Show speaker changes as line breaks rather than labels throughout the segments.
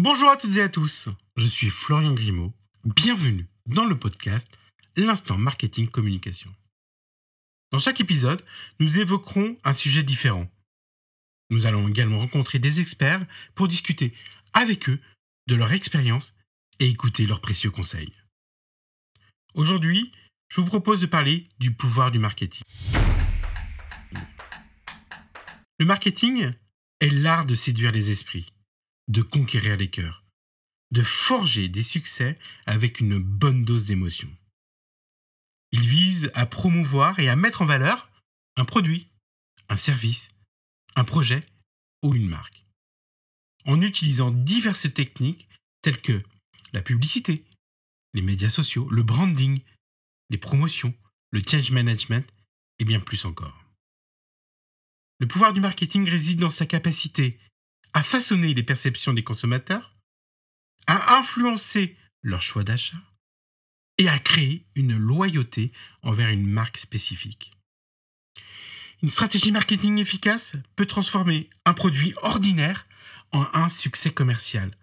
Bonjour à toutes et à tous, je suis Florian Grimaud. Bienvenue dans le podcast L'instant marketing communication. Dans chaque épisode, nous évoquerons un sujet différent. Nous allons également rencontrer des experts pour discuter avec eux de leur expérience et écouter leurs précieux conseils. Aujourd'hui, je vous propose de parler du pouvoir du marketing. Le marketing est l'art de séduire les esprits, de conquérir les cœurs, de forger des succès avec une bonne dose d'émotion. Il vise à promouvoir et à mettre en valeur un produit, un service, un projet ou une marque. En utilisant diverses techniques telles que la publicité, les médias sociaux, le branding, les promotions, le change management et bien plus encore. Le pouvoir du marketing réside dans sa capacité à façonner les perceptions des consommateurs, à influencer leur choix d'achat et à créer une loyauté envers une marque spécifique. Une stratégie marketing efficace peut transformer un produit ordinaire en un succès commercial,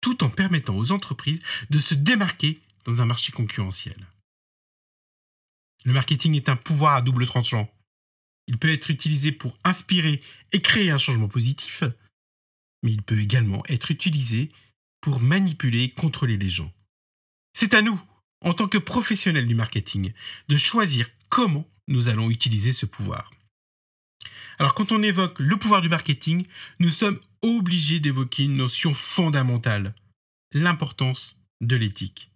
tout en permettant aux entreprises de se démarquer dans un marché concurrentiel. Le marketing est un pouvoir à double tranchant. Il peut être utilisé pour inspirer et créer un changement positif, mais il peut également être utilisé pour manipuler et contrôler les gens. C'est à nous, en tant que professionnels du marketing, de choisir comment nous allons utiliser ce pouvoir. Alors quand on évoque le pouvoir du marketing, nous sommes obligés d'évoquer une notion fondamentale, l'importance de l'éthique.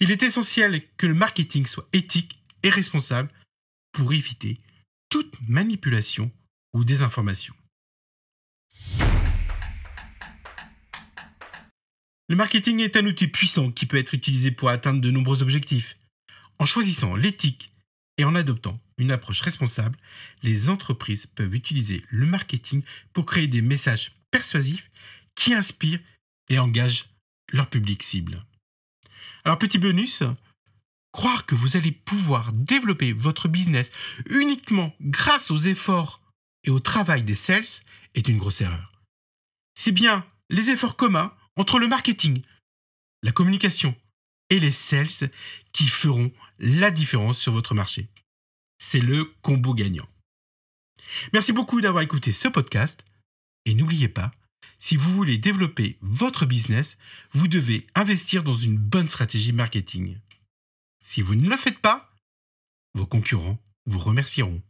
Il est essentiel que le marketing soit éthique et responsable pour éviter toute manipulation ou désinformation. Le marketing est un outil puissant qui peut être utilisé pour atteindre de nombreux objectifs. En choisissant l'éthique et en adoptant une approche responsable, les entreprises peuvent utiliser le marketing pour créer des messages persuasifs qui inspirent et engagent leur public cible. Alors petit bonus, croire que vous allez pouvoir développer votre business uniquement grâce aux efforts et au travail des sales est une grosse erreur. C'est bien les efforts communs entre le marketing, la communication et les sales qui feront la différence sur votre marché. C'est le combo gagnant. Merci beaucoup d'avoir écouté ce podcast et n'oubliez pas, si vous voulez développer votre business, vous devez investir dans une bonne stratégie marketing. Si vous ne le faites pas, vos concurrents vous remercieront.